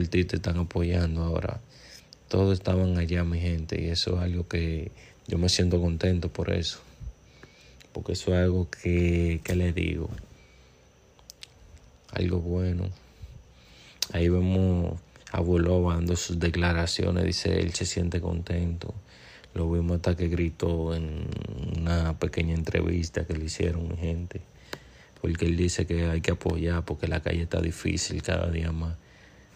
el te están apoyando ahora. Todos estaban allá, mi gente, y eso es algo que yo me siento contento por eso. Porque eso es algo que, que le digo. Algo bueno. Ahí vemos a Bulova dando sus declaraciones, dice él se siente contento. Lo vimos hasta que gritó en una pequeña entrevista que le hicieron mi gente. Porque él dice que hay que apoyar porque la calle está difícil cada día más.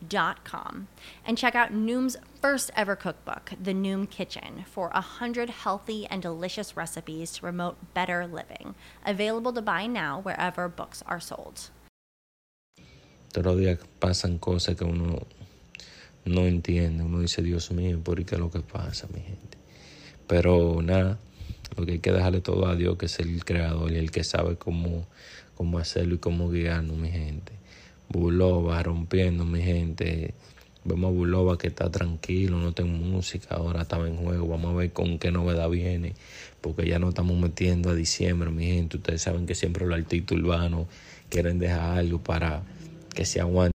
noom.com and check out Noom's first ever cookbook, The Noom Kitchen, for 100 healthy and delicious recipes to promote better living. Available to buy now wherever books are sold. Todos los días pasan cosas que uno no entiende. Uno dice, Dios mío, ¿por qué lo que pasa, mi gente? Pero nada, lo que hay que dejarle todo a Dios, que es el creador y el que sabe cómo, cómo hacerlo y cómo guiarnos, mi gente. Bulova rompiendo, mi gente. Vemos a Bulova que está tranquilo, no tengo música, ahora estaba en juego. Vamos a ver con qué novedad viene, porque ya no estamos metiendo a diciembre, mi gente. Ustedes saben que siempre los artistas urbanos quieren dejar algo para que se aguante.